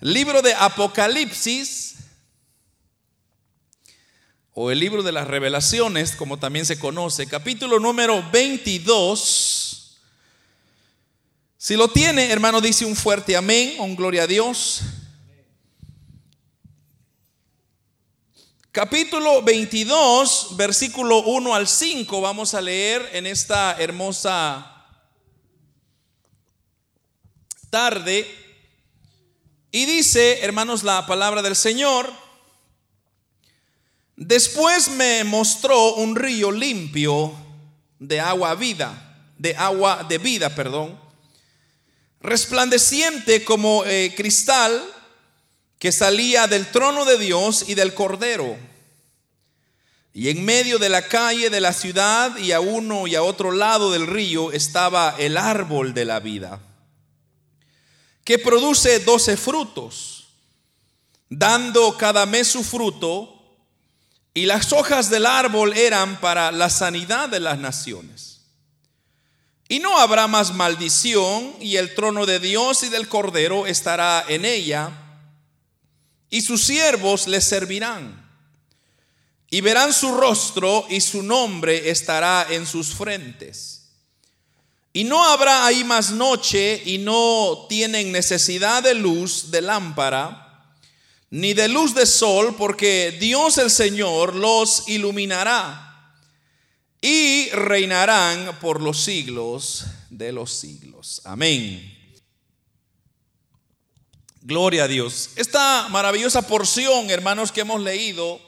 Libro de Apocalipsis, o el libro de las revelaciones, como también se conoce, capítulo número 22. Si lo tiene, hermano, dice un fuerte amén, un gloria a Dios. Capítulo 22, versículo 1 al 5, vamos a leer en esta hermosa tarde. Y dice, hermanos, la palabra del Señor. Después me mostró un río limpio de agua vida, de agua de vida, perdón, resplandeciente como eh, cristal que salía del trono de Dios y del Cordero. Y en medio de la calle de la ciudad y a uno y a otro lado del río estaba el árbol de la vida, que produce doce frutos, dando cada mes su fruto, y las hojas del árbol eran para la sanidad de las naciones. Y no habrá más maldición, y el trono de Dios y del Cordero estará en ella y sus siervos les servirán. Y verán su rostro y su nombre estará en sus frentes. Y no habrá ahí más noche y no tienen necesidad de luz de lámpara ni de luz de sol, porque Dios el Señor los iluminará y reinarán por los siglos de los siglos. Amén. Gloria a Dios. Esta maravillosa porción, hermanos, que hemos leído,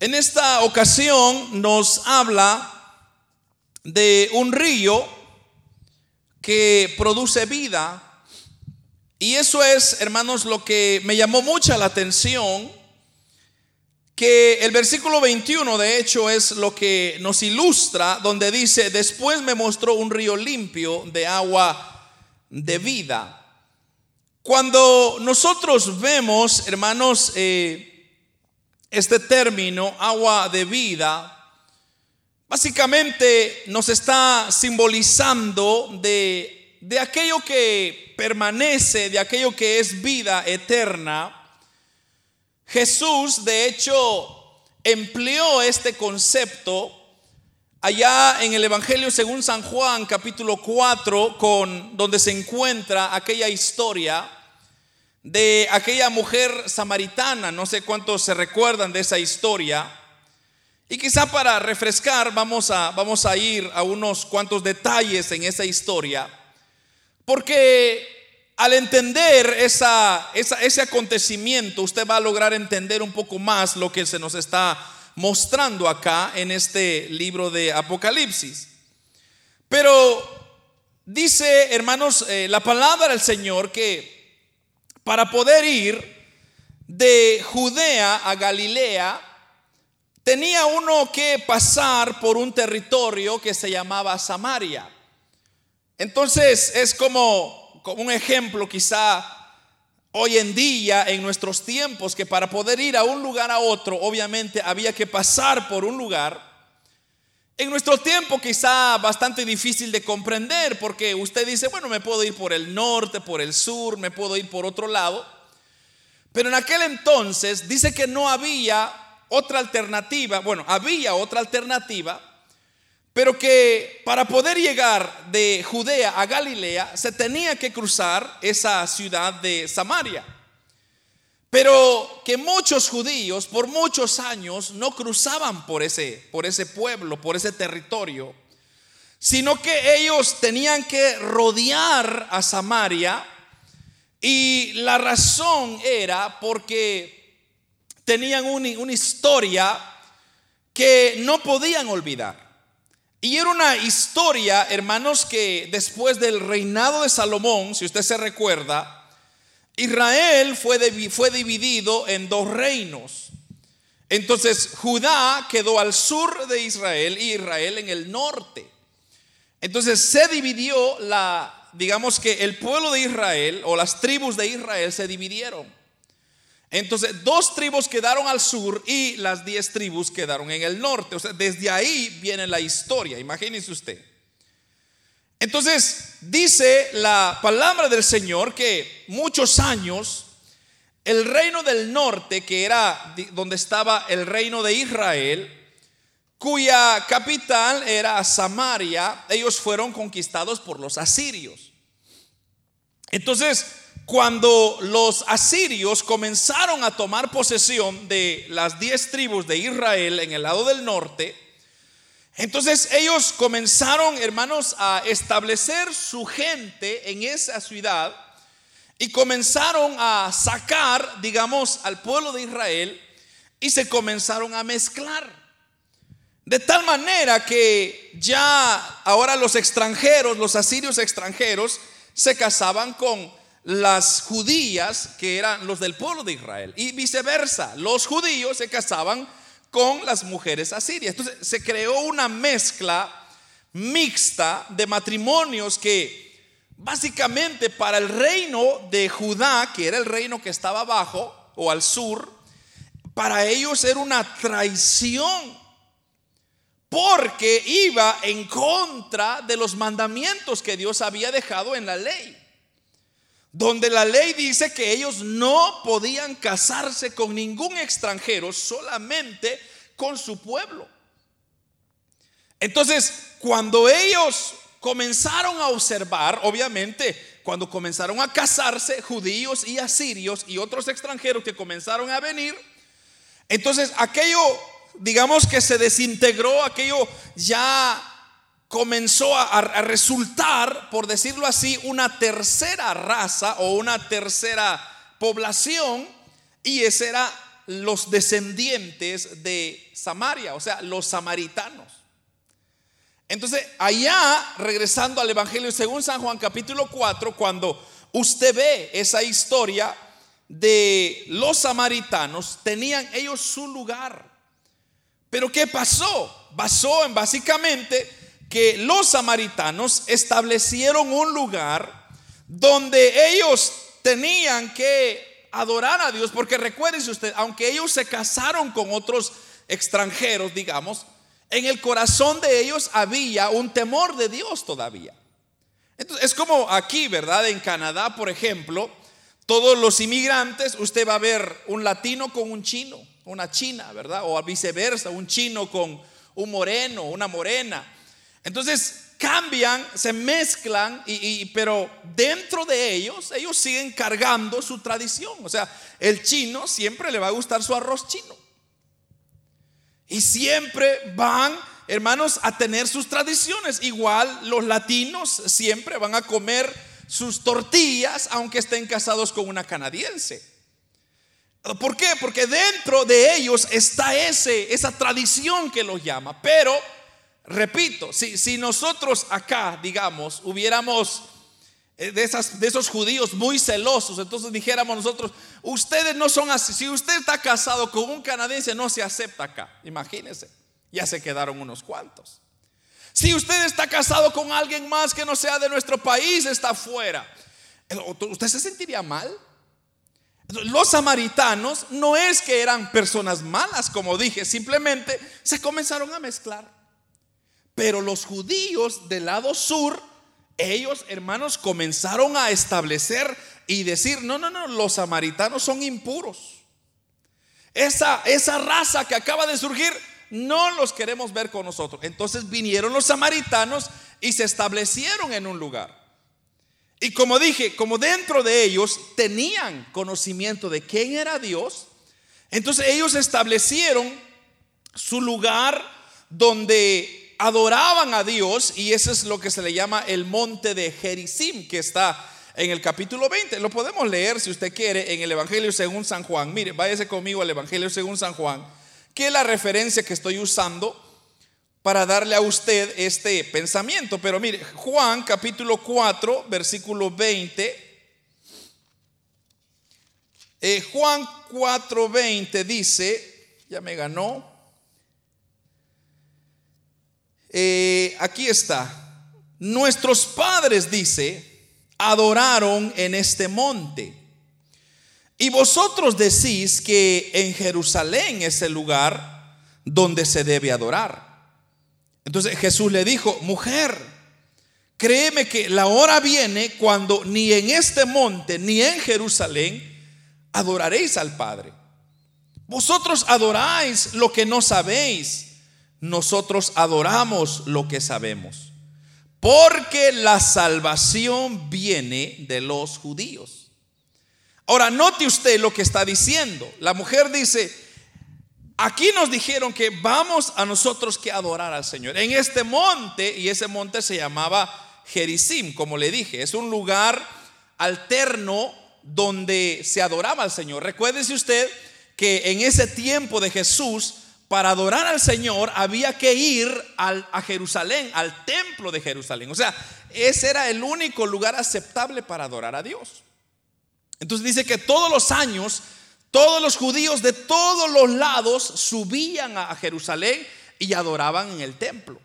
en esta ocasión nos habla de un río que produce vida. Y eso es, hermanos, lo que me llamó mucha la atención, que el versículo 21 de hecho es lo que nos ilustra, donde dice, después me mostró un río limpio de agua de vida. Cuando nosotros vemos, hermanos, eh, este término, agua de vida, básicamente nos está simbolizando de, de aquello que permanece, de aquello que es vida eterna. Jesús, de hecho, empleó este concepto allá en el Evangelio según San Juan capítulo 4 con donde se encuentra aquella historia de aquella mujer samaritana, no sé cuántos se recuerdan de esa historia. Y quizá para refrescar vamos a vamos a ir a unos cuantos detalles en esa historia, porque al entender esa, ese acontecimiento, usted va a lograr entender un poco más lo que se nos está mostrando acá en este libro de Apocalipsis. Pero dice, hermanos, eh, la palabra del Señor que para poder ir de Judea a Galilea, tenía uno que pasar por un territorio que se llamaba Samaria. Entonces es como, como un ejemplo quizá hoy en día, en nuestros tiempos, que para poder ir a un lugar a otro, obviamente había que pasar por un lugar. En nuestro tiempo quizá bastante difícil de comprender, porque usted dice, bueno, me puedo ir por el norte, por el sur, me puedo ir por otro lado. Pero en aquel entonces dice que no había otra alternativa, bueno, había otra alternativa pero que para poder llegar de Judea a Galilea se tenía que cruzar esa ciudad de Samaria. Pero que muchos judíos por muchos años no cruzaban por ese, por ese pueblo, por ese territorio, sino que ellos tenían que rodear a Samaria y la razón era porque tenían una, historia que no podían olvidar. Y era una historia, hermanos, que después del reinado de Salomón, si usted se recuerda, Israel fue, fue dividido en dos reinos. Entonces Judá quedó al sur de Israel y Israel en el norte. Entonces se dividió la, digamos que el pueblo de Israel o las tribus de Israel se dividieron. Entonces, dos tribus quedaron al sur y las diez tribus quedaron en el norte. O sea, desde ahí viene la historia, imagínense usted. Entonces, dice la palabra del Señor que muchos años el reino del norte, que era donde estaba el reino de Israel, cuya capital era Samaria, ellos fueron conquistados por los asirios. Entonces, cuando los asirios comenzaron a tomar posesión de las diez tribus de Israel en el lado del norte, entonces ellos comenzaron, hermanos, a establecer su gente en esa ciudad y comenzaron a sacar, digamos, al pueblo de Israel y se comenzaron a mezclar. De tal manera que ya ahora los extranjeros, los asirios extranjeros, se casaban con las judías que eran los del pueblo de Israel y viceversa, los judíos se casaban con las mujeres asirias. Entonces se creó una mezcla mixta de matrimonios que Básicamente para el reino de Judá, que era el reino que estaba abajo o al sur, para ellos era una traición porque iba en contra de los mandamientos que Dios había dejado en la ley. Donde la ley dice que ellos no podían casarse con ningún extranjero, solamente con su pueblo. Entonces, cuando ellos comenzaron a observar, obviamente, cuando comenzaron a casarse judíos y asirios y otros extranjeros que comenzaron a venir, entonces aquello, digamos que se desintegró, aquello ya comenzó a, resultar, por decirlo así, una tercera raza o una tercera población, y ese era los descendientes de Samaria, o sea, los samaritanos. Entonces, allá, regresando al Evangelio según San Juan capítulo 4, cuando usted ve esa historia de los samaritanos, tenían ellos su lugar. Pero ¿qué pasó? Pasó en básicamente que los samaritanos establecieron un lugar donde ellos tenían que adorar a Dios, porque recuérdense usted, aunque ellos se casaron con otros extranjeros, digamos, en el corazón de ellos había un temor de Dios todavía. Entonces, es como aquí, ¿verdad? En Canadá, por ejemplo, todos los inmigrantes, usted va a ver un latino con un chino, una china, ¿verdad? O viceversa, un chino con un moreno, una morena. Entonces cambian, se mezclan, y, pero dentro de ellos, ellos siguen cargando su tradición. O sea, el chino siempre le va a gustar su arroz chino. Y siempre van, hermanos, a tener sus tradiciones. Igual los latinos siempre van a comer sus tortillas aunque estén casados con una canadiense. ¿Por qué? Porque dentro de ellos está ese, esa tradición que los llama. Pero, repito, si, nosotros acá, digamos, hubiéramos eh, de, esas, de esos judíos muy celosos. Entonces dijéramos nosotros, ustedes no son así. Si usted está casado con un canadiense, no se acepta acá. Imagínense, ya se quedaron unos cuantos. Si usted está casado con alguien más que no sea de nuestro país, está fuera. Eh, ¿Usted se sentiría mal? Los samaritanos no es que eran personas malas, como dije, simplemente se comenzaron a mezclar. Pero los judíos del lado sur ellos, hermanos, comenzaron a establecer y decir, no, no, no, los samaritanos son impuros. Esa, esa raza que acaba de surgir, no los queremos ver con nosotros. Entonces vinieron los samaritanos y se establecieron en un lugar. Y como dije, como dentro de ellos tenían conocimiento de quién era Dios, entonces ellos establecieron su lugar donde adoraban a Dios y eso es lo que se le llama el monte de Gerizim, que está en el capítulo 20. Lo podemos leer si usted quiere en el Evangelio según San Juan. Mire, váyase conmigo al Evangelio según San Juan, que es la referencia que estoy usando para darle a usted este pensamiento. Pero mire, Juan capítulo 4, versículo 20. Eh, Juan 4, 20 dice, ya me ganó, Eh, aquí está. Nuestros padres, dice, adoraron en este monte. Y vosotros decís que en Jerusalén es el lugar donde se debe adorar. Entonces Jesús le dijo, mujer, créeme que la hora viene cuando ni en este monte ni en Jerusalén adoraréis al Padre. Vosotros adoráis lo que no sabéis, nosotros adoramos lo que sabemos, porque la salvación viene de los judíos. Ahora, note usted lo que está diciendo. La mujer dice, aquí nos dijeron que vamos a nosotros que adorar al Señor. En este monte, y ese monte se llamaba Gerizim, como le dije, es un lugar alterno donde se adoraba al Señor. Recuérdese usted que en ese tiempo de Jesús, para adorar al Señor había que ir a Jerusalén, al templo de Jerusalén. O sea, ese era el único lugar aceptable para adorar a Dios. Entonces dice que todos los años, todos los judíos de todos los lados subían a Jerusalén y adoraban en el templo.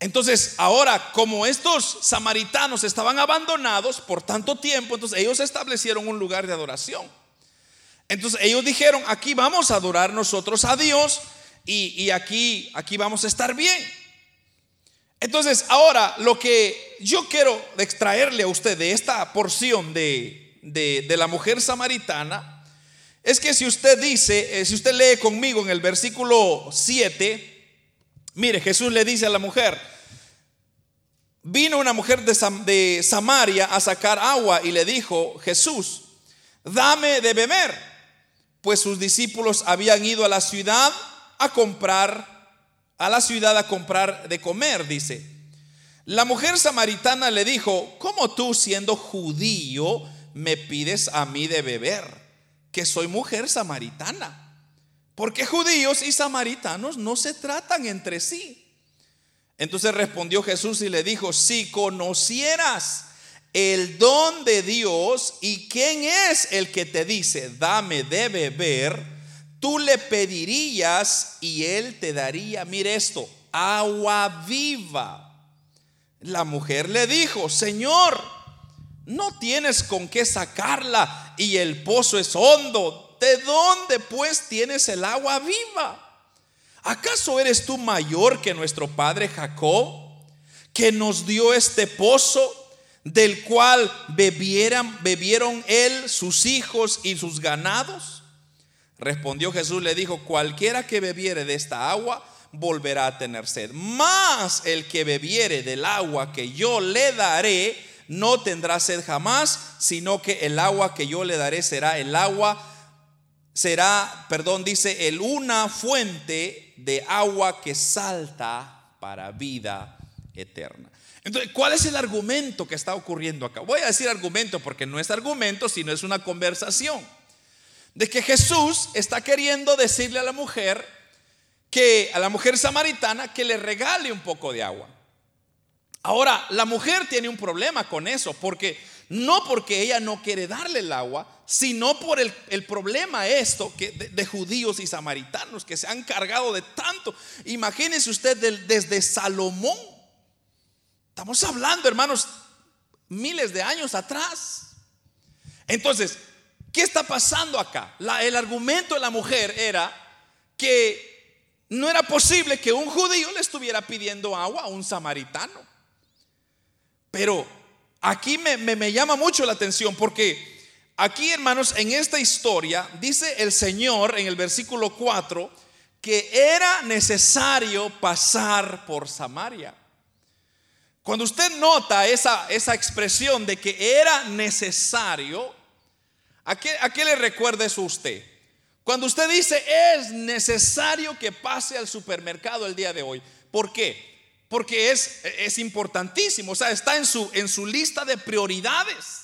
Entonces, ahora, como estos samaritanos estaban abandonados por tanto tiempo, entonces ellos establecieron un lugar de adoración. Entonces ellos dijeron, aquí vamos a adorar nosotros a Dios y, aquí, aquí vamos a estar bien. Entonces ahora lo que yo quiero extraerle a usted de esta porción de, de, la mujer samaritana es que si usted dice, eh, si usted lee conmigo en el versículo 7, mire, Jesús le dice a la mujer, vino una mujer de, de Samaria a sacar agua y le dijo, Jesús, dame de beber pues sus discípulos habían ido a la ciudad a comprar, a la ciudad a comprar de comer, dice. La mujer samaritana le dijo, ¿cómo tú siendo judío me pides a mí de beber? Que soy mujer samaritana. Porque judíos y samaritanos no se tratan entre sí. Entonces respondió Jesús y le dijo, si conocieras el don de Dios y quién es el que te dice, dame de beber, tú le pedirías y él te daría, mire esto, agua viva. La mujer le dijo, Señor, no tienes con qué sacarla y el pozo es hondo. ¿De dónde pues tienes el agua viva? ¿Acaso eres tú mayor que nuestro padre Jacob, que nos dio este pozo? Del cual bebieran, bebieron él, sus hijos y sus ganados? Respondió Jesús, le dijo, cualquiera que bebiere de esta agua volverá a tener sed. Mas el que bebiere del agua que yo le daré, no tendrá sed jamás, sino que el agua que yo le daré será el agua, será, perdón, dice, el una fuente de agua que salta para vida eterna. Entonces, ¿cuál es el argumento que está ocurriendo acá? Voy a decir argumento porque no es argumento, sino es una conversación. De que Jesús está queriendo decirle a la mujer que a la mujer samaritana que le regale un poco de agua. Ahora, la mujer tiene un problema con eso, porque no porque ella no quiere darle el agua, sino por el, problema esto que de, judíos y samaritanos que se han cargado de tanto. Imagínense usted desde Salomón Estamos hablando, hermanos, miles de años atrás. Entonces, ¿qué está pasando acá? el argumento de la mujer era que no era posible que un judío le estuviera pidiendo agua a un samaritano. Pero aquí me, me llama mucho la atención porque aquí, hermanos, en esta historia dice el Señor en el versículo 4 que era necesario pasar por Samaria. Cuando usted nota esa, esa expresión de que era necesario, ¿a qué, ¿a qué le recuerda eso a usted? Cuando usted dice es necesario que pase al supermercado el día de hoy. ¿Por qué? Porque es, es importantísimo, o sea, está en su, en su lista de prioridades.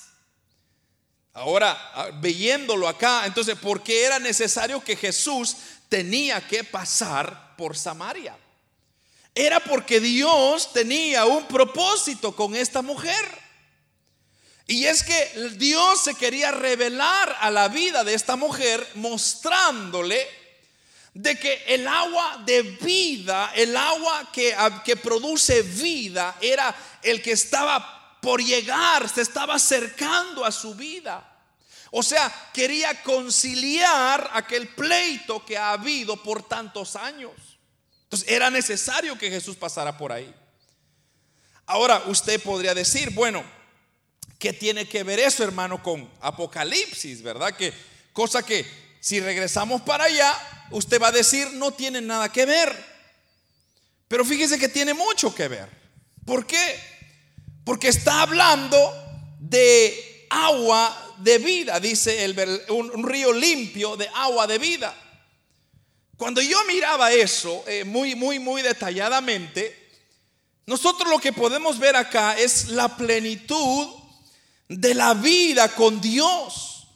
Ahora, ah, viéndolo acá, entonces, ¿por qué era necesario que Jesús tenía que pasar por Samaria? Era porque Dios tenía un propósito con esta mujer. Y es que Dios se quería revelar a la vida de esta mujer mostrándole de que el agua de vida, el agua que, que produce vida, era el que estaba por llegar, se estaba acercando a su vida. O sea, quería conciliar aquel pleito que ha habido por tantos años. Entonces era necesario que Jesús pasara por ahí. Ahora usted podría decir, bueno, ¿qué tiene que ver eso, hermano, con Apocalipsis, verdad? Que cosa que si regresamos para allá, usted va a decir, no tiene nada que ver. Pero fíjese que tiene mucho que ver. ¿Por qué? Porque está hablando de agua de vida, dice el, un, río limpio de agua de vida. Cuando yo miraba eso eh, muy, muy, muy detalladamente, nosotros lo que podemos ver acá es la plenitud de la vida con Dios,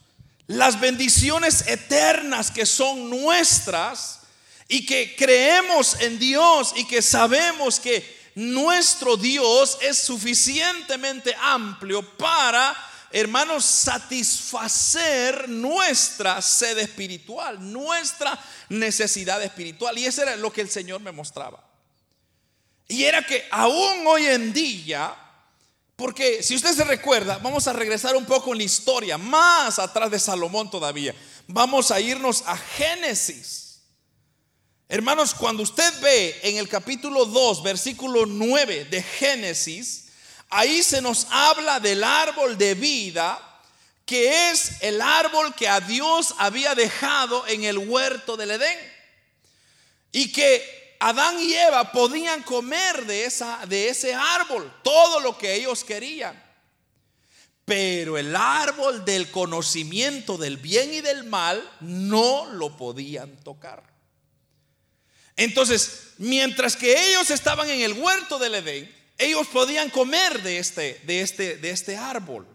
las bendiciones eternas que son nuestras y que creemos en Dios y que sabemos que nuestro Dios es suficientemente amplio para hermanos, satisfacer nuestra sed espiritual, nuestra necesidad espiritual. Y eso era lo que el Señor me mostraba. Y era que aún hoy en día, porque si usted se recuerda, vamos a regresar un poco en la historia, más atrás de Salomón todavía. Vamos a irnos a Génesis. Hermanos, cuando usted ve en el capítulo 2, versículo 9 de Génesis, ahí se nos habla del árbol de vida, que es el árbol que a Dios había dejado en el huerto del Edén. Y que Adán y Eva podían comer de, esa, de ese árbol todo lo que ellos querían. Pero el árbol del conocimiento del bien y del mal no lo podían tocar. Entonces, mientras que ellos estaban en el huerto del Edén, ellos podían comer de este, de este, de este árbol.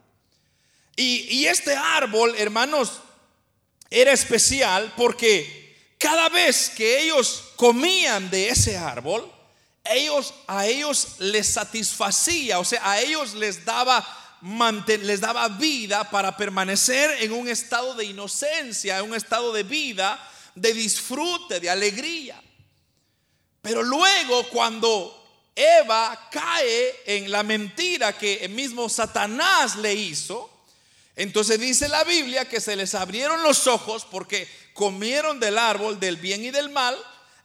Y, este árbol, hermanos, era especial porque cada vez que ellos comían de ese árbol, ellos a ellos les satisfacía, o sea, a ellos les daba les daba vida para permanecer en un estado de inocencia, en un estado de vida, de disfrute, de alegría. Pero luego cuando Eva cae en la mentira que el mismo Satanás le hizo. Entonces dice la Biblia que se les abrieron los ojos porque comieron del árbol del bien y del mal.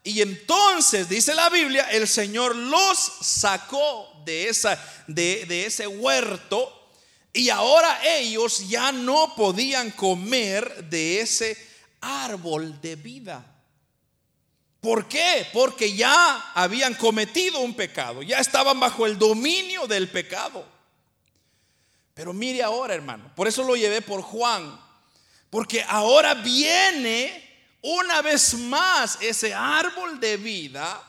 Y entonces dice la Biblia, el Señor los sacó de, esa, de, de ese huerto y ahora ellos ya no podían comer de ese árbol de vida. ¿Por qué? Porque ya habían cometido un pecado, ya estaban bajo el dominio del pecado. Pero mire ahora, hermano, por eso lo llevé por Juan, porque ahora viene una vez más ese árbol de vida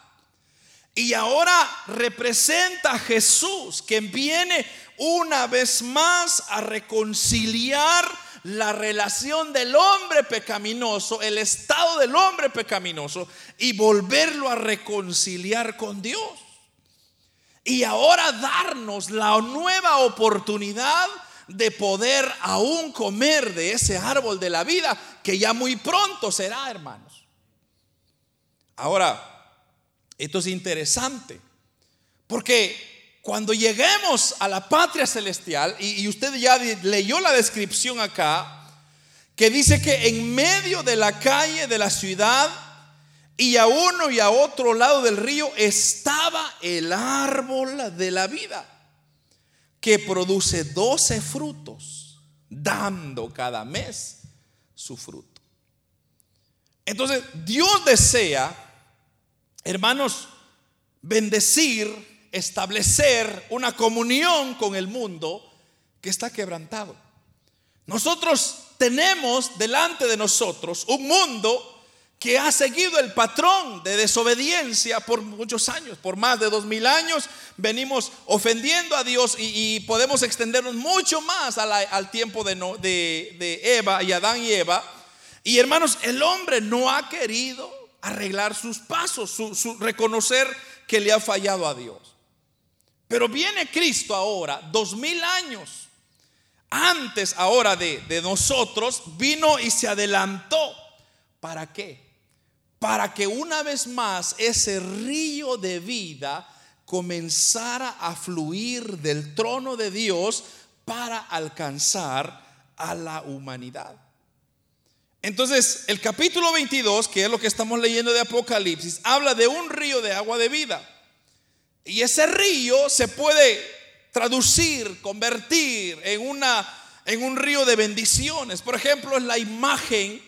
y ahora representa a Jesús, que viene una vez más a reconciliar la relación del hombre pecaminoso, el estado del hombre pecaminoso y volverlo a reconciliar con Dios. Y ahora darnos la nueva oportunidad de poder aún comer de ese árbol de la vida que ya muy pronto será, hermanos. Ahora, esto es interesante, porque cuando lleguemos a la patria celestial, y, usted ya leyó la descripción acá, que dice que en medio de la calle de la ciudad y a uno y a otro lado del río estaba el árbol de la vida, que produce doce frutos, dando cada mes su fruto. Entonces, Dios desea, hermanos, bendecir establecer una comunión con el mundo que está quebrantado. Nosotros tenemos delante de nosotros un mundo que ha seguido el patrón de desobediencia por muchos años, por más de dos mil años, venimos ofendiendo a Dios y, podemos extendernos mucho más al tiempo de, Eva y Adán y Eva. Y hermanos, el hombre no ha querido arreglar sus pasos, su, reconocer que le ha fallado a Dios. Pero viene Cristo ahora, dos mil años antes ahora de, de nosotros, vino y se adelantó. ¿Para qué? Para que una vez más ese río de vida comenzara a fluir del trono de Dios para alcanzar a la humanidad. Entonces, el capítulo 22, que es lo que estamos leyendo de Apocalipsis, habla de un río de agua de vida. Y ese río se puede traducir, convertir en, una, en un río de bendiciones. Por ejemplo, es la imagen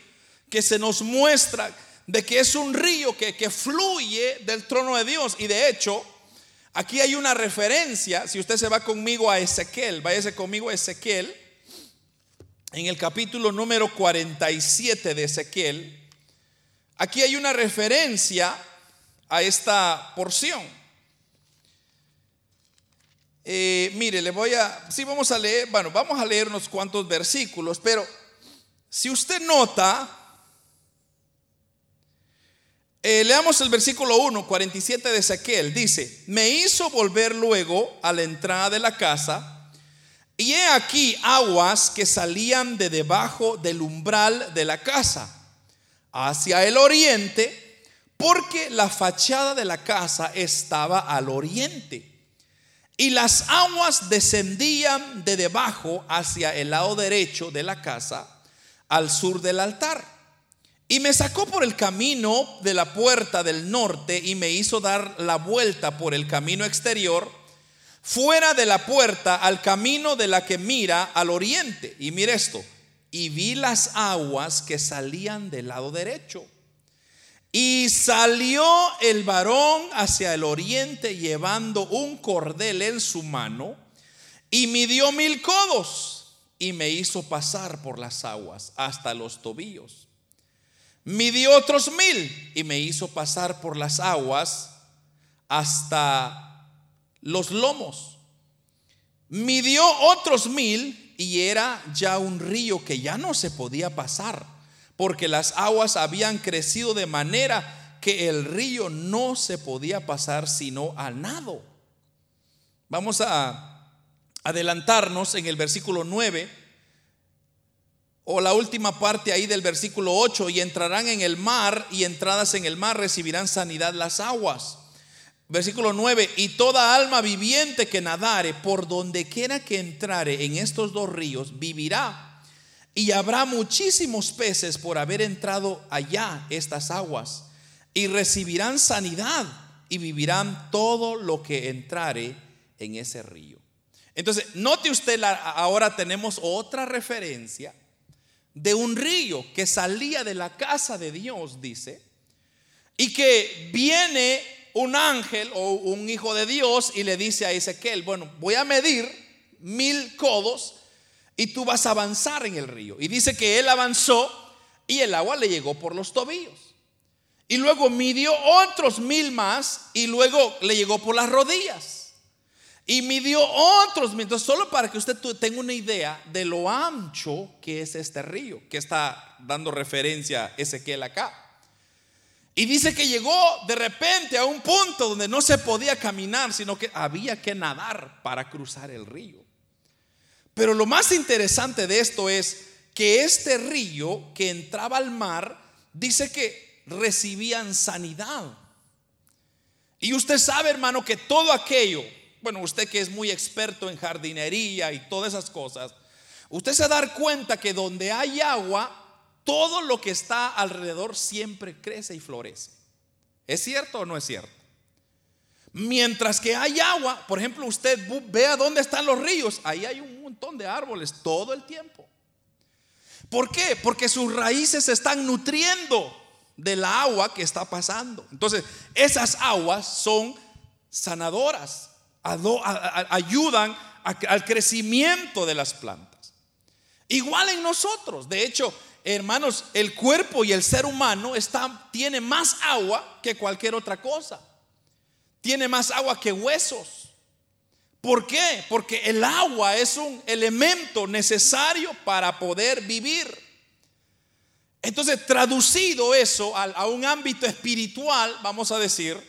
que se nos muestra de que es un río que, que fluye del trono de Dios. Y de hecho, aquí hay una referencia, si usted se va conmigo a Ezequiel, váyase conmigo a Ezequiel, en el capítulo número 47 de Ezequiel, aquí hay una referencia a esta porción. Eh, mire, le voy a, sí vamos a leer, bueno, vamos a leer unos cuantos versículos, pero si usted nota, eh, leamos el versículo 1, 47 de Ezequiel. Dice, me hizo volver luego a la entrada de la casa y he aquí aguas que salían de debajo del umbral de la casa hacia el oriente, porque la fachada de la casa estaba al oriente. Y las aguas descendían de debajo hacia el lado derecho de la casa, al sur del altar. Y me sacó por el camino de la puerta del norte y me hizo dar la vuelta por el camino exterior, fuera de la puerta al camino de la que mira al oriente. Y mire esto, y vi las aguas que salían del lado derecho. Y salió el varón hacia el oriente llevando un cordel en su mano y midió mil codos y me hizo pasar por las aguas hasta los tobillos midió otros mil y me hizo pasar por las aguas hasta los lomos. Midió otros mil y era ya un río que ya no se podía pasar, porque las aguas habían crecido de manera que el río no se podía pasar sino a nado. Vamos a adelantarnos en el versículo 9 o la última parte ahí del versículo 8, y entrarán en el mar y entradas en el mar recibirán sanidad las aguas. Versículo 9, y toda alma viviente que nadare por donde quiera que entrare en estos dos ríos vivirá. Y habrá muchísimos peces por haber entrado allá estas aguas. Y recibirán sanidad y vivirán todo lo que entrare en ese río. Entonces, note usted, ahora tenemos otra referencia de un río que salía de la casa de Dios, dice, y que viene un ángel o un hijo de Dios y le dice a Ezequiel, bueno, voy a medir mil codos y tú vas a avanzar en el río. Y dice que él avanzó y el agua le llegó por los tobillos. Y luego midió otros mil más y luego le llegó por las rodillas. Y midió otros metros, solo para que usted tenga una idea de lo ancho que es este río, que está dando referencia Ezequiel acá. Y dice que llegó de repente a un punto donde no se podía caminar, sino que había que nadar para cruzar el río. Pero lo más interesante de esto es que este río que entraba al mar, dice que recibían sanidad. Y usted sabe, hermano, que todo aquello bueno, usted que es muy experto en jardinería y todas esas cosas, usted se da cuenta que donde hay agua, todo lo que está alrededor siempre crece y florece. ¿Es cierto o no es cierto? Mientras que hay agua, por ejemplo, usted vea dónde están los ríos, ahí hay un montón de árboles todo el tiempo. ¿Por qué? Porque sus raíces se están nutriendo del agua que está pasando. Entonces, esas aguas son sanadoras, ayudan al crecimiento de las plantas. Igual en nosotros. De hecho, hermanos, el cuerpo y el ser humano está, tiene más agua que cualquier otra cosa. Tiene más agua que huesos. ¿Por qué? Porque el agua es un elemento necesario para poder vivir. Entonces, traducido eso a, un ámbito espiritual, vamos a decir,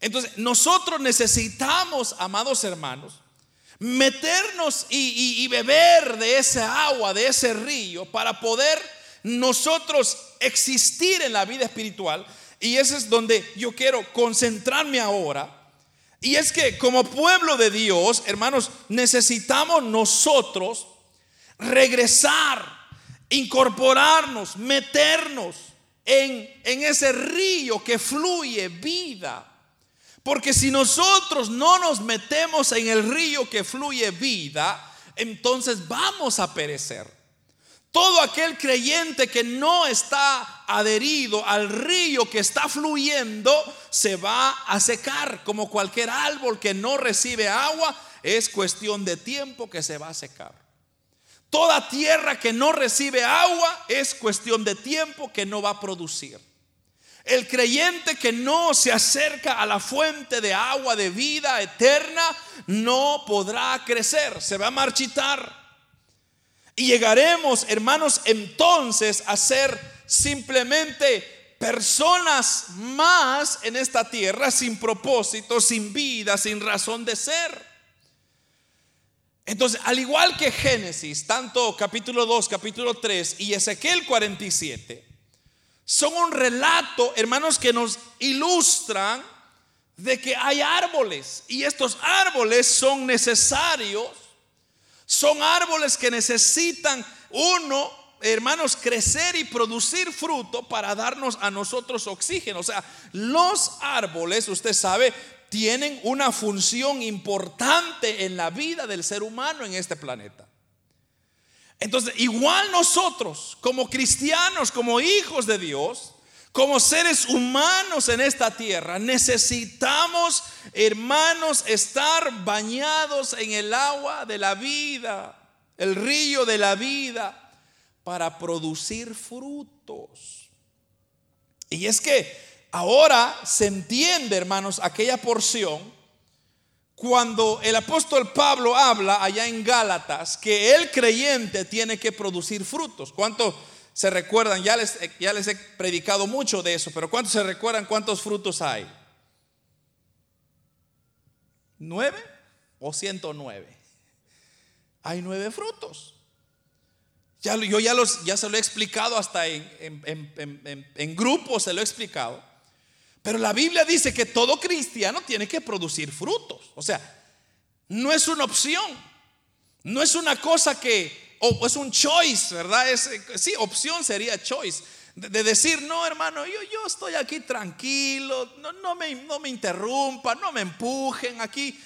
entonces, nosotros necesitamos, amados hermanos, meternos y, beber de esa agua, de ese río, para poder nosotros existir en la vida espiritual. Y ese es donde yo quiero concentrarme ahora. Y es que como pueblo de Dios, hermanos, necesitamos nosotros regresar, incorporarnos, meternos en, en ese río que fluye vida Porque si nosotros no nos metemos en el río que fluye vida, entonces vamos a perecer. Todo aquel creyente que no está adherido al río que está fluyendo se va a secar como cualquier árbol que no recibe agua. Es cuestión de tiempo que se va a secar. Toda tierra que no recibe agua es cuestión de tiempo que no va a producir. El creyente que no se acerca a la fuente de agua de vida eterna no podrá crecer, se va a marchitar. Y llegaremos, hermanos, entonces a ser simplemente personas más en esta tierra sin propósito, sin vida, sin razón de ser. Entonces, al igual que Génesis, tanto capítulo 2, capítulo 3 y Ezequiel 47, son un relato, hermanos, que nos ilustran de que hay árboles y estos árboles son necesarios son árboles que necesitan uno, hermanos, crecer y producir fruto para darnos a nosotros oxígeno. O sea, los árboles, usted sabe, tienen una función importante en la vida del ser humano en este planeta. Entonces, igual nosotros, como cristianos, como hijos de Dios, como seres humanos en esta tierra, necesitamos, hermanos, estar bañados en el agua de la vida, el río de la vida, para producir frutos. Y es que ahora se entiende, hermanos, aquella porción cuando el apóstol Pablo habla allá en Gálatas que el creyente tiene que producir frutos. ¿Cuánto? Se recuerdan, ya les, ya les he predicado mucho de eso, pero ¿cuántos se recuerdan cuántos frutos hay? ¿Nueve o ciento nueve? Hay nueve frutos. Ya, yo ya, los, ya se lo he explicado hasta en, en, en grupos, se lo he explicado. Pero la Biblia dice que todo cristiano tiene que producir frutos. O sea, no es una opción. No es una cosa que o es un choice, ¿verdad? Es, sí, opción sería choice. De, decir, no, hermano, yo, yo estoy aquí tranquilo, no, no, me, no me interrumpan, no me empujen aquí.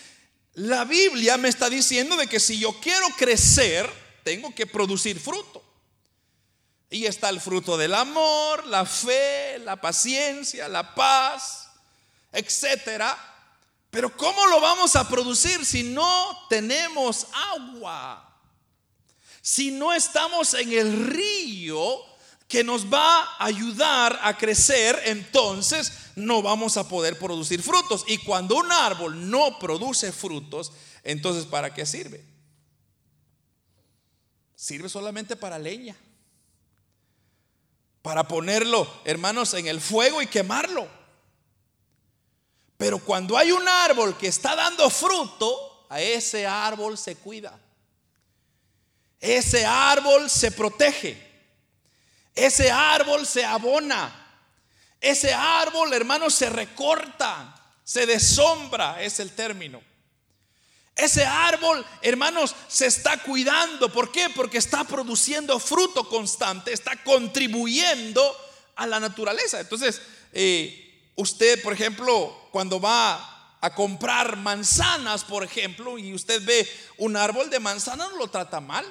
La Biblia me está diciendo de que si yo quiero crecer, tengo que producir fruto. Y está el fruto del amor, la fe, la paciencia, la paz, etcétera. Pero ¿cómo lo vamos a producir si no tenemos agua? Si no estamos en el río que nos va a ayudar a crecer, entonces no vamos a poder producir frutos. Y cuando un árbol no produce frutos, entonces ¿para qué sirve? Sirve solamente para leña. Para ponerlo, hermanos, en el fuego y quemarlo. Pero cuando hay un árbol que está dando fruto, a ese árbol se cuida. Ese árbol se protege. Ese árbol se abona. Ese árbol, hermanos, se recorta, se desombra, es el término. Ese árbol, hermanos, se está cuidando. ¿Por qué? Porque está produciendo fruto constante, está contribuyendo a la naturaleza. Entonces, eh, usted, por ejemplo, cuando va a comprar manzanas, por ejemplo, y usted ve un árbol de manzana, no lo trata mal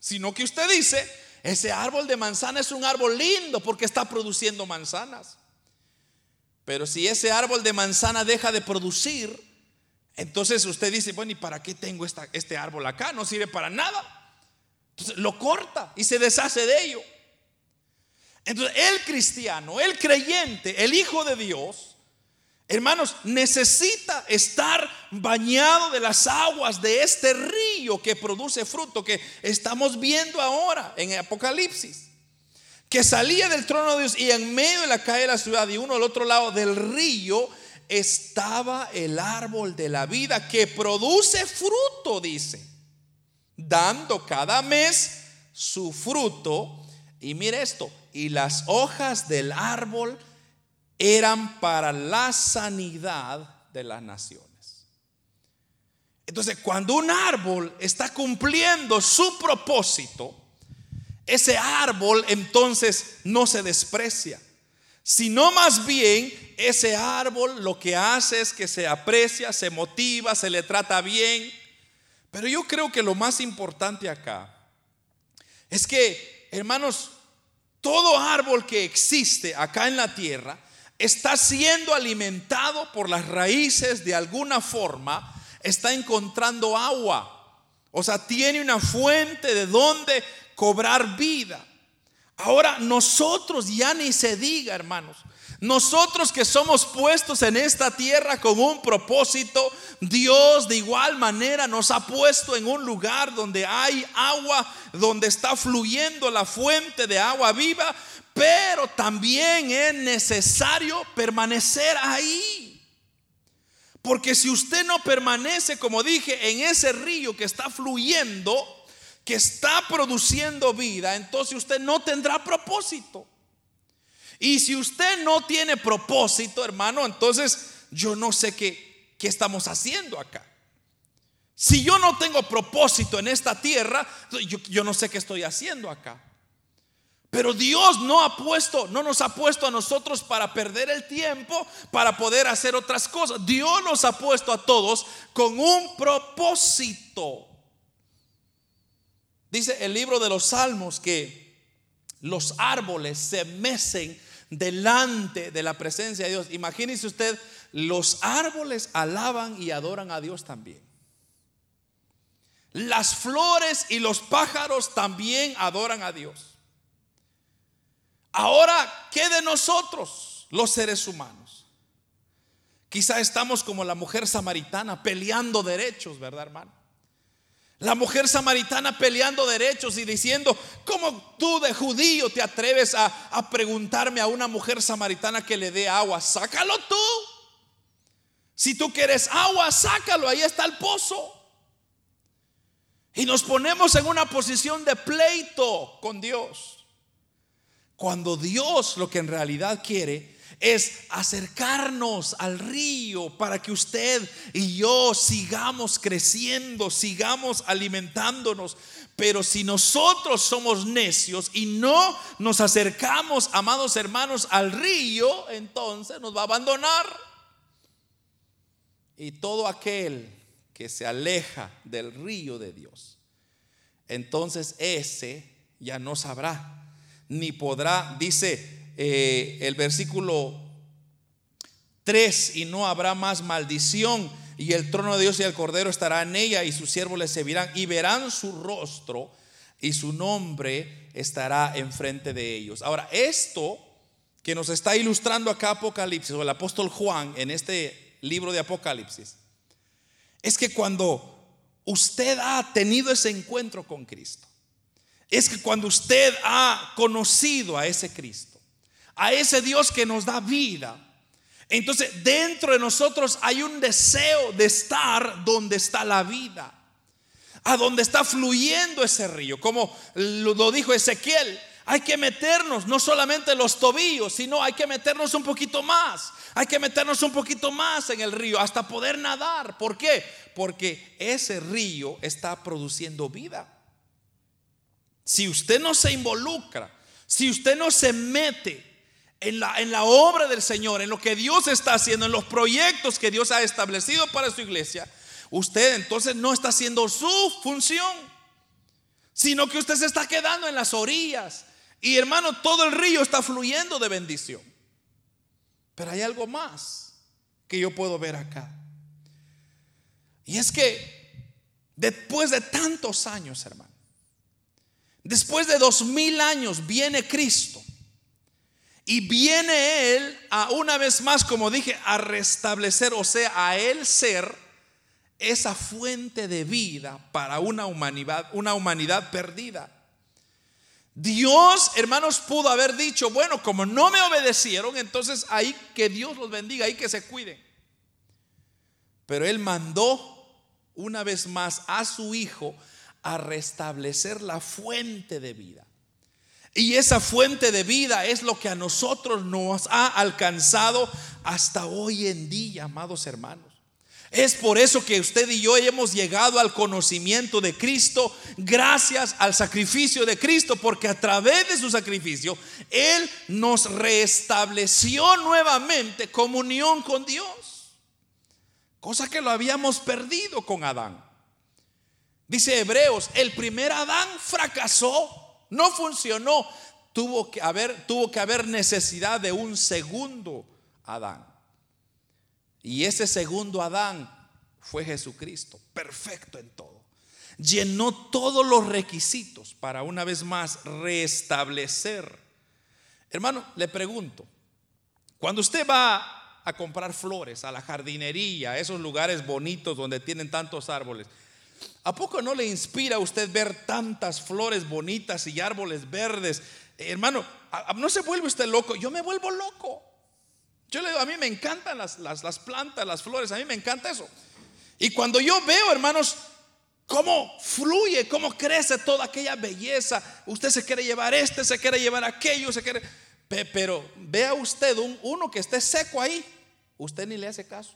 sino que usted dice, ese árbol de manzana es un árbol lindo porque está produciendo manzanas. Pero si ese árbol de manzana deja de producir, entonces usted dice, bueno, ¿y para qué tengo este árbol acá? No sirve para nada. Entonces lo corta y se deshace de ello. Entonces el cristiano, el creyente, el Hijo de Dios, Hermanos, necesita estar bañado de las aguas de este río que produce fruto que estamos viendo ahora en Apocalipsis. Que salía del trono de Dios y en medio de la calle de la ciudad y uno al otro lado del río estaba el árbol de la vida que produce fruto, dice, dando cada mes su fruto. Y mire esto, y las hojas del árbol eran para la sanidad de las naciones. Entonces, cuando un árbol está cumpliendo su propósito, ese árbol entonces no se desprecia, sino más bien ese árbol lo que hace es que se aprecia, se motiva, se le trata bien. Pero yo creo que lo más importante acá es que, hermanos, todo árbol que existe acá en la tierra está siendo alimentado por las raíces de alguna forma, está encontrando agua. O sea, tiene una fuente de donde cobrar vida. Ahora nosotros ya ni se diga, hermanos. Nosotros que somos puestos en esta tierra con un propósito, Dios de igual manera nos ha puesto en un lugar donde hay agua, donde está fluyendo la fuente de agua viva, pero también es necesario permanecer ahí. Porque si usted no permanece, como dije, en ese río que está fluyendo, que está produciendo vida, entonces usted no tendrá propósito. Y si usted no tiene propósito, hermano, entonces yo no sé qué, qué estamos haciendo acá. Si yo no tengo propósito en esta tierra, yo, yo no sé qué estoy haciendo acá. Pero Dios no ha puesto, no nos ha puesto a nosotros para perder el tiempo, para poder hacer otras cosas. Dios nos ha puesto a todos con un propósito. Dice el libro de los Salmos que los árboles se mecen delante de la presencia de Dios. Imagínese usted, los árboles alaban y adoran a Dios también. Las flores y los pájaros también adoran a Dios. Ahora, ¿qué de nosotros, los seres humanos? Quizá estamos como la mujer samaritana peleando derechos, ¿verdad, hermano? La mujer samaritana peleando derechos y diciendo, ¿cómo tú de judío te atreves a, a, preguntarme a una mujer samaritana que le dé agua? Sácalo tú. Si tú quieres agua, sácalo, ahí está el pozo. Y nos ponemos en una posición de pleito con Dios. Cuando Dios lo que en realidad quiere es acercarnos al río para que usted y yo sigamos creciendo, sigamos alimentándonos. Pero si nosotros somos necios y no nos acercamos, amados hermanos, al río, entonces nos va a abandonar. Y todo aquel que se aleja del río de Dios, entonces ese ya no sabrá ni podrá, dice eh, el versículo 3, y no habrá más maldición, y el trono de Dios y el Cordero estará en ella, y sus siervos le servirán, y verán su rostro, y su nombre estará enfrente de ellos. Ahora, esto que nos está ilustrando acá Apocalipsis, o el apóstol Juan en este libro de Apocalipsis, es que cuando usted ha tenido ese encuentro con Cristo, es que cuando usted ha conocido a ese Cristo, a ese Dios que nos da vida, entonces dentro de nosotros hay un deseo de estar donde está la vida, a donde está fluyendo ese río, como lo dijo Ezequiel. Hay que meternos no solamente los tobillos, sino hay que meternos un poquito más. Hay que meternos un poquito más en el río hasta poder nadar. ¿Por qué? Porque ese río está produciendo vida. Si usted no se involucra, si usted no se mete en la, en la obra del Señor, en lo que Dios está haciendo, en los proyectos que Dios ha establecido para su iglesia, usted entonces no está haciendo su función, sino que usted se está quedando en las orillas. Y hermano, todo el río está fluyendo de bendición. Pero hay algo más que yo puedo ver acá. Y es que después de tantos años, hermano, Después de dos mil años viene Cristo. Y viene Él a una vez más, como dije, a restablecer, o sea, a Él ser esa fuente de vida para una humanidad, una humanidad perdida. Dios, hermanos, pudo haber dicho, bueno, como no me obedecieron, entonces ahí que Dios los bendiga, ahí que se cuiden. Pero Él mandó una vez más a su Hijo a restablecer la fuente de vida. Y esa fuente de vida es lo que a nosotros nos ha alcanzado hasta hoy en día, amados hermanos. Es por eso que usted y yo hemos llegado al conocimiento de Cristo gracias al sacrificio de Cristo, porque a través de su sacrificio Él nos restableció nuevamente comunión con Dios, cosa que lo habíamos perdido con Adán. Dice Hebreos, el primer Adán fracasó, no funcionó, tuvo que haber, tuvo que haber necesidad de un segundo Adán. Y ese segundo Adán fue Jesucristo, perfecto en todo. Llenó todos los requisitos para una vez más restablecer. Hermano, le pregunto, cuando usted va a comprar flores a la jardinería, a esos lugares bonitos donde tienen tantos árboles, ¿a poco no le inspira a usted ver tantas flores bonitas y árboles verdes? hermano, no se vuelve usted loco, yo me vuelvo loco. Yo le digo, a mí me encantan las, plantas, las flores, a mí me encanta eso. Y cuando yo veo, hermanos, cómo fluye, cómo crece toda aquella belleza, usted se quiere llevar este, se quiere llevar aquello, se quiere... Pero vea usted un, uno que esté seco ahí, usted ni le hace caso.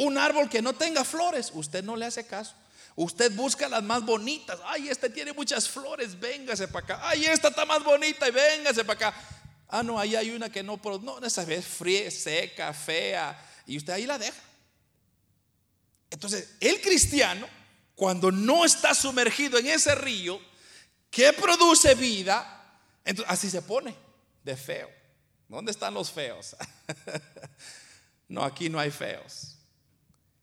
Un árbol que no tenga flores, usted no le hace caso. Usted busca las más bonitas. Ay, este tiene muchas flores, véngase para acá. Ay, esta está más bonita y véngase para acá. Ah, no, ahí hay una que no, no, esa vez fría, seca, fea, y usted ahí la deja. Entonces, el cristiano, cuando no está sumergido en ese río que produce vida, entonces así se pone de feo. ¿Dónde están los feos? no, aquí no hay feos.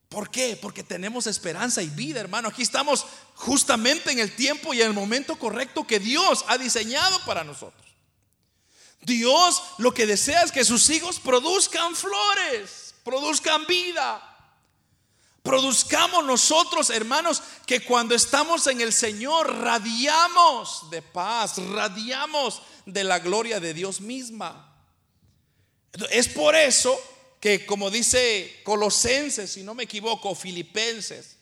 ¿Por qué? Porque tenemos esperanza y vida, hermano. Aquí estamos justamente en el tiempo y en el momento correcto que Dios ha diseñado para nosotros. Dios lo que desea es que sus hijos produzcan flores, produzcan vida. Produzcamos nosotros, hermanos, que cuando estamos en el Señor radiamos de paz, radiamos de la gloria de Dios misma. Es por eso que, como dice Colosenses, si no me equivoco, Filipenses,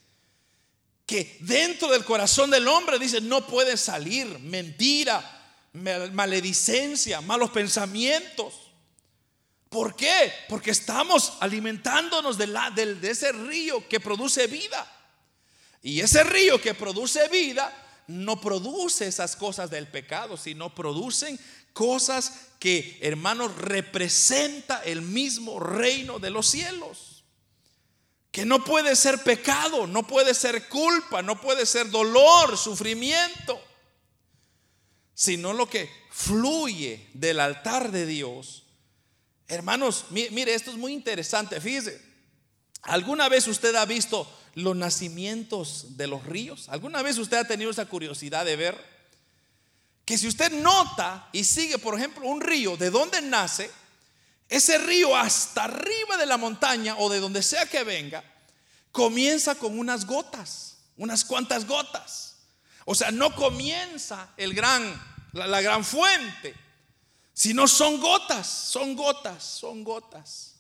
que dentro del corazón del hombre dice, no puede salir mentira, maledicencia, malos pensamientos. ¿Por qué? Porque estamos alimentándonos de, la, de, de ese río que produce vida. Y ese río que produce vida no produce esas cosas del pecado, sino producen cosas que, hermanos, representa el mismo reino de los cielos. Que no puede ser pecado, no puede ser culpa, no puede ser dolor, sufrimiento sino lo que fluye del altar de Dios. Hermanos, mire, esto es muy interesante, fíjese. ¿Alguna vez usted ha visto los nacimientos de los ríos? ¿Alguna vez usted ha tenido esa curiosidad de ver? Que si usted nota y sigue, por ejemplo, un río, de donde nace, ese río hasta arriba de la montaña o de donde sea que venga, comienza con unas gotas, unas cuantas gotas. O sea, no comienza el gran, la, gran fuente, sino son gotas, son gotas, son gotas.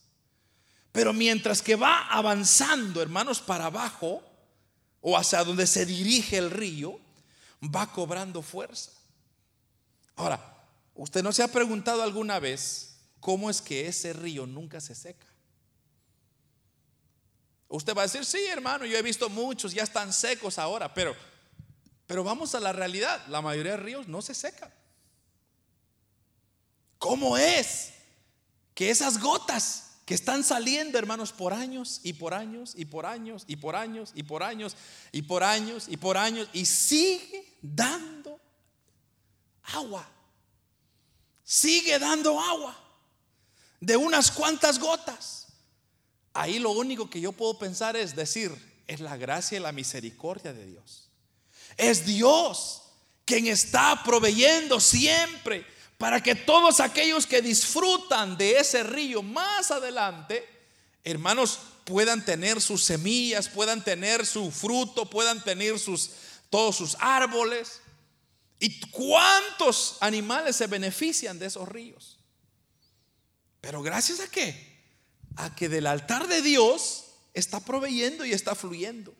Pero mientras que va avanzando, hermanos, para abajo, o hacia donde se dirige el río, va cobrando fuerza. Ahora, ¿usted no se ha preguntado alguna vez cómo es que ese río nunca se seca? Usted va a decir, sí, hermano, yo he visto muchos, ya están secos ahora, pero pero vamos a la realidad, la mayoría de ríos no se secan. ¿Cómo es que esas gotas que están saliendo, hermanos, por años y por años y por años y por años y por años y por años y por años y sigue dando agua? Sigue dando agua de unas cuantas gotas. Ahí lo único que yo puedo pensar es decir, es la gracia y la misericordia de Dios. Es Dios quien está proveyendo siempre para que todos aquellos que disfrutan de ese río más adelante, hermanos, puedan tener sus semillas, puedan tener su fruto, puedan tener sus todos sus árboles. ¿Y cuántos animales se benefician de esos ríos? Pero gracias a qué? A que del altar de Dios está proveyendo y está fluyendo.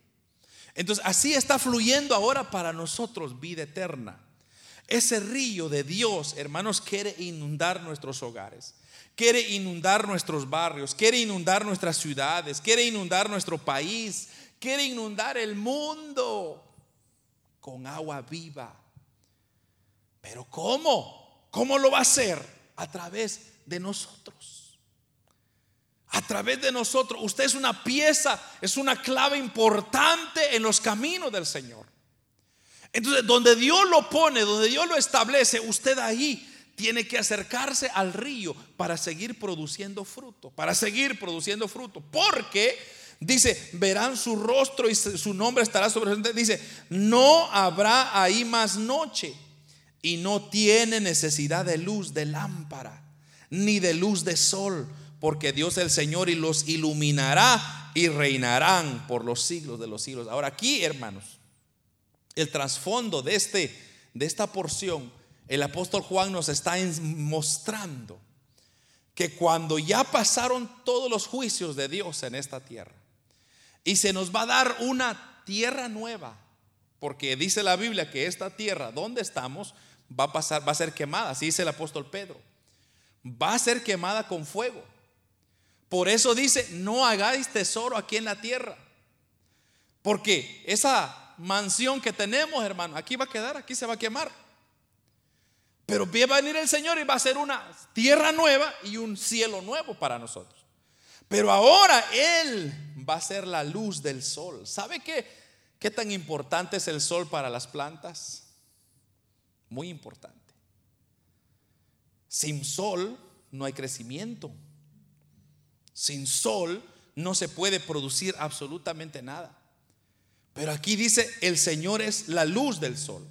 Entonces, así está fluyendo ahora para nosotros vida eterna. Ese río de Dios, hermanos, quiere inundar nuestros hogares, quiere inundar nuestros barrios, quiere inundar nuestras ciudades, quiere inundar nuestro país, quiere inundar el mundo con agua viva. Pero ¿cómo? ¿Cómo lo va a hacer? A través de nosotros. A través de nosotros. Usted es una pieza, es una clave importante en los caminos del Señor. Entonces, donde Dios lo pone, donde Dios lo establece, usted ahí tiene que acercarse al río para seguir produciendo fruto, para seguir produciendo fruto. Porque dice, verán su rostro y su nombre estará sobre. Dice, no habrá ahí más noche y no tiene necesidad de luz de lámpara, ni de luz de sol, porque Dios el Señor y los iluminará y reinarán por los siglos de los siglos. Ahora aquí, hermanos, el trasfondo de, este, de esta porción, el apóstol Juan nos está mostrando que cuando ya pasaron todos los juicios de Dios en esta tierra y se nos va a dar una tierra nueva, porque dice la Biblia que esta tierra donde estamos va a pasar, va a ser quemada, así dice el apóstol Pedro. Va a ser quemada con fuego. Por eso dice, no hagáis tesoro aquí en la tierra. Porque esa mansión que tenemos, hermano, aquí va a quedar, aquí se va a quemar. Pero va a venir el Señor y va a ser una tierra nueva y un cielo nuevo para nosotros. Pero ahora Él va a ser la luz del sol. ¿Sabe qué, qué tan importante es el sol para las plantas? Muy importante. Sin sol no hay crecimiento. Sin sol no se puede producir absolutamente nada. Pero aquí dice, el Señor es la luz del sol,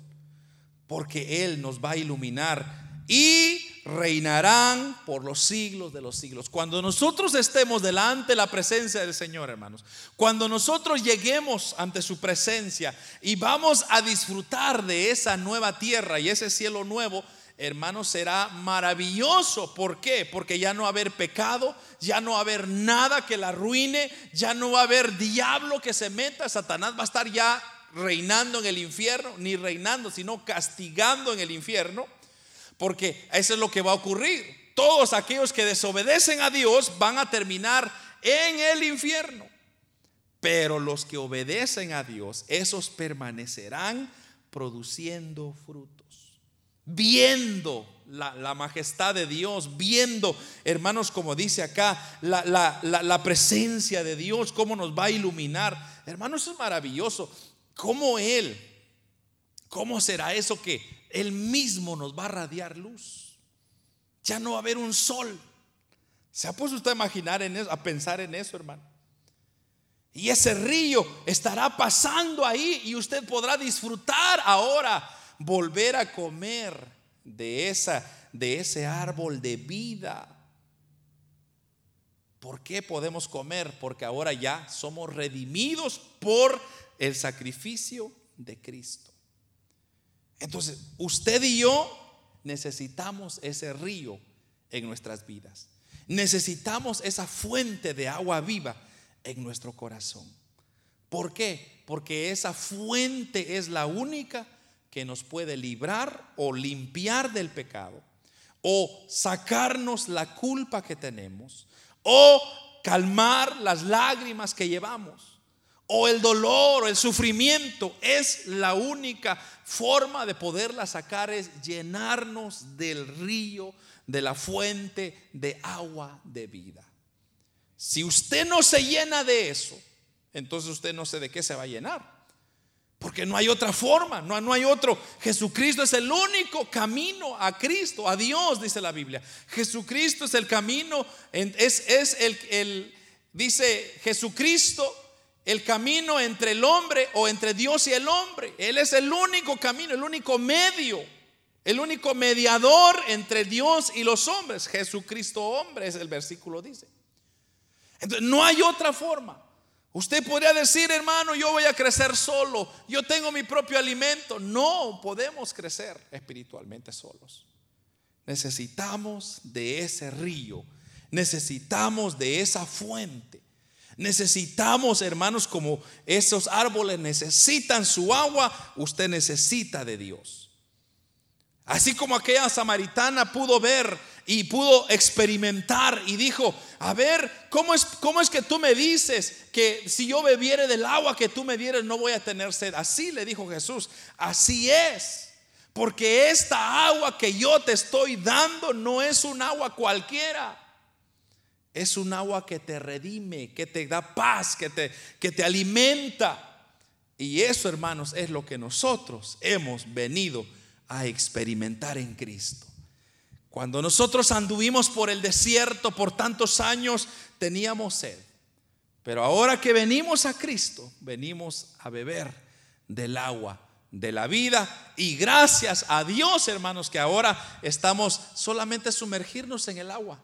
porque Él nos va a iluminar y reinarán por los siglos de los siglos. Cuando nosotros estemos delante de la presencia del Señor, hermanos, cuando nosotros lleguemos ante su presencia y vamos a disfrutar de esa nueva tierra y ese cielo nuevo, hermanos, será maravilloso. ¿Por qué? Porque ya no va a haber pecado, ya no va a haber nada que la arruine, ya no va a haber diablo que se meta, Satanás va a estar ya reinando en el infierno, ni reinando, sino castigando en el infierno, porque eso es lo que va a ocurrir. Todos aquellos que desobedecen a Dios van a terminar en el infierno. Pero los que obedecen a Dios, esos permanecerán produciendo fruto viendo la, majestad de Dios, viendo, hermanos, como dice acá, la, la, presencia de Dios, cómo nos va a iluminar. Hermanos, es maravilloso. ¿Cómo Él, cómo será eso que Él mismo nos va a radiar luz? Ya no va a haber un sol. ¿Se ha puesto usted a imaginar en eso, a pensar en eso, hermano? Y ese río estará pasando ahí y usted podrá disfrutar ahora volver a comer de, esa, de ese árbol de vida. ¿Por qué podemos comer? Porque ahora ya somos redimidos por el sacrificio de Cristo. Entonces, usted y yo necesitamos ese río en nuestras vidas. Necesitamos esa fuente de agua viva en nuestro corazón. ¿Por qué? Porque esa fuente es la única que nos puede librar o limpiar del pecado, o sacarnos la culpa que tenemos, o calmar las lágrimas que llevamos, o el dolor o el sufrimiento. Es la única forma de poderla sacar, es llenarnos del río, de la fuente de agua de vida. Si usted no se llena de eso, entonces usted no sé de qué se va a llenar. Porque no hay otra forma, no, no hay otro. Jesucristo es el único camino a Cristo, a Dios, dice la Biblia. Jesucristo es el camino, es, es el, el, dice Jesucristo, el camino entre el hombre o entre Dios y el hombre. Él es el único camino, el único medio, el único mediador entre Dios y los hombres. Jesucristo hombre, es el versículo dice. Entonces, no hay otra forma. Usted podría decir, hermano, yo voy a crecer solo, yo tengo mi propio alimento. No podemos crecer espiritualmente solos. Necesitamos de ese río, necesitamos de esa fuente. Necesitamos, hermanos, como esos árboles necesitan su agua, usted necesita de Dios. Así como aquella samaritana pudo ver y pudo experimentar y dijo, a ver, ¿cómo es, ¿cómo es que tú me dices que si yo bebiere del agua que tú me dieres no voy a tener sed? Así le dijo Jesús, así es. Porque esta agua que yo te estoy dando no es un agua cualquiera. Es un agua que te redime, que te da paz, que te, que te alimenta. Y eso, hermanos, es lo que nosotros hemos venido a experimentar en Cristo. Cuando nosotros anduvimos por el desierto por tantos años, teníamos sed. Pero ahora que venimos a Cristo, venimos a beber del agua de la vida. Y gracias a Dios, hermanos, que ahora estamos solamente sumergirnos en el agua.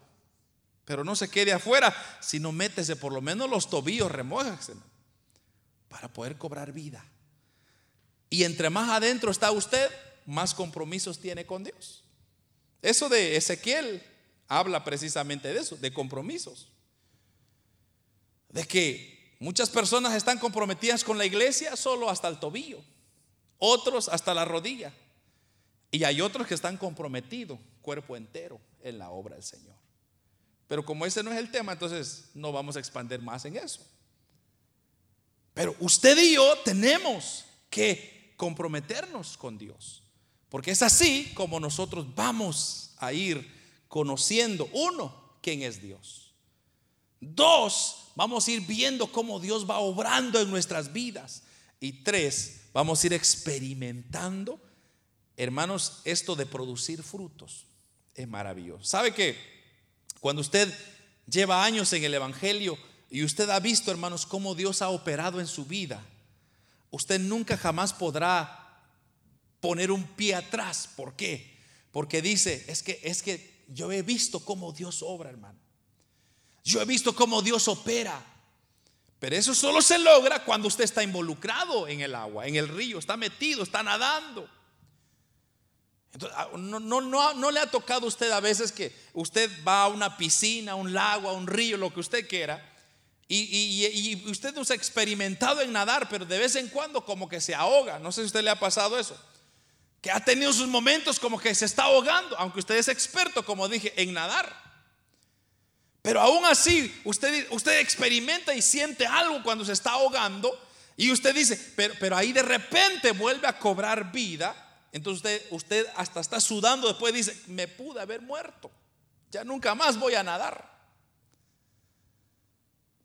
Pero no se quede afuera, sino métese por lo menos los tobillos, remójase para poder cobrar vida. Y entre más adentro está usted, más compromisos tiene con Dios. Eso de Ezequiel habla precisamente de eso, de compromisos. De que muchas personas están comprometidas con la iglesia solo hasta el tobillo, otros hasta la rodilla. Y hay otros que están comprometidos cuerpo entero en la obra del Señor. Pero como ese no es el tema, entonces no vamos a expandir más en eso. Pero usted y yo tenemos que comprometernos con Dios. Porque es así como nosotros vamos a ir conociendo, uno, quién es Dios. Dos, vamos a ir viendo cómo Dios va obrando en nuestras vidas. Y tres, vamos a ir experimentando, hermanos, esto de producir frutos. Es maravilloso. ¿Sabe que cuando usted lleva años en el Evangelio y usted ha visto, hermanos, cómo Dios ha operado en su vida, usted nunca jamás podrá poner un pie atrás. ¿Por qué? Porque dice, es que es que yo he visto cómo Dios obra, hermano. Yo he visto cómo Dios opera. Pero eso solo se logra cuando usted está involucrado en el agua, en el río, está metido, está nadando. Entonces, ah, no, no, no, no le ha tocado a usted a veces que usted va a una piscina, a un lago, a un río, lo que usted quiera, y, y, usted no se ha experimentado en nadar, pero de vez en cuando como que se ahoga. No sé si a usted le ha pasado eso que ha tenido sus momentos como que se está ahogando, aunque usted es experto, como dije, en nadar. Pero aún así, usted, usted experimenta y siente algo cuando se está ahogando y usted dice, pero, pero ahí de repente vuelve a cobrar vida. Entonces usted, usted hasta está sudando, después dice, me pude haber muerto, ya nunca más voy a nadar.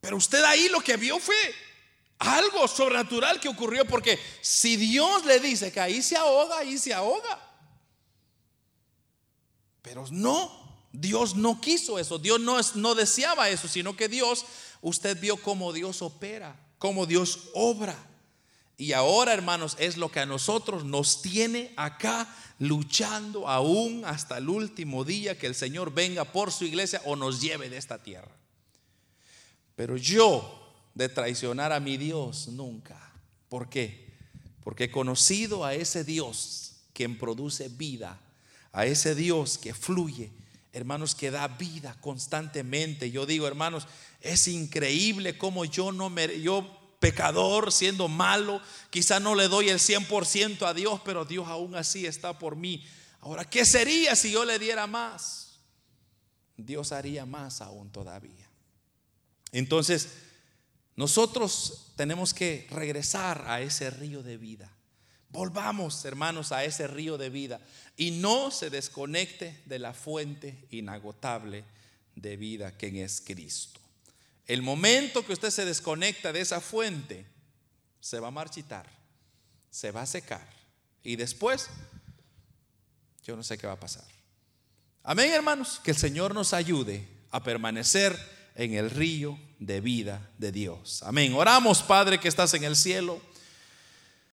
Pero usted ahí lo que vio fue algo sobrenatural que ocurrió porque si Dios le dice que ahí se ahoga, ahí se ahoga. Pero no, Dios no quiso eso, Dios no, no deseaba eso, sino que Dios, usted vio cómo Dios opera, cómo Dios obra. Y ahora, hermanos, es lo que a nosotros nos tiene acá luchando aún hasta el último día que el Señor venga por su iglesia o nos lleve de esta tierra. Pero yo de traicionar a mi Dios nunca. ¿Por qué? Porque he conocido a ese Dios quien produce vida, a ese Dios que fluye, hermanos, que da vida constantemente. Yo digo, hermanos, es increíble como yo no me, yo pecador, siendo malo, quizá no le doy el 100% a Dios, pero Dios aún así está por mí. Ahora, ¿qué sería si yo le diera más? Dios haría más aún todavía. Entonces, nosotros tenemos que regresar a ese río de vida. Volvamos, hermanos, a ese río de vida y no se desconecte de la fuente inagotable de vida que es Cristo. El momento que usted se desconecta de esa fuente, se va a marchitar, se va a secar y después, yo no sé qué va a pasar. Amén, hermanos, que el Señor nos ayude a permanecer en el río de vida de Dios. Amén. Oramos, Padre, que estás en el cielo.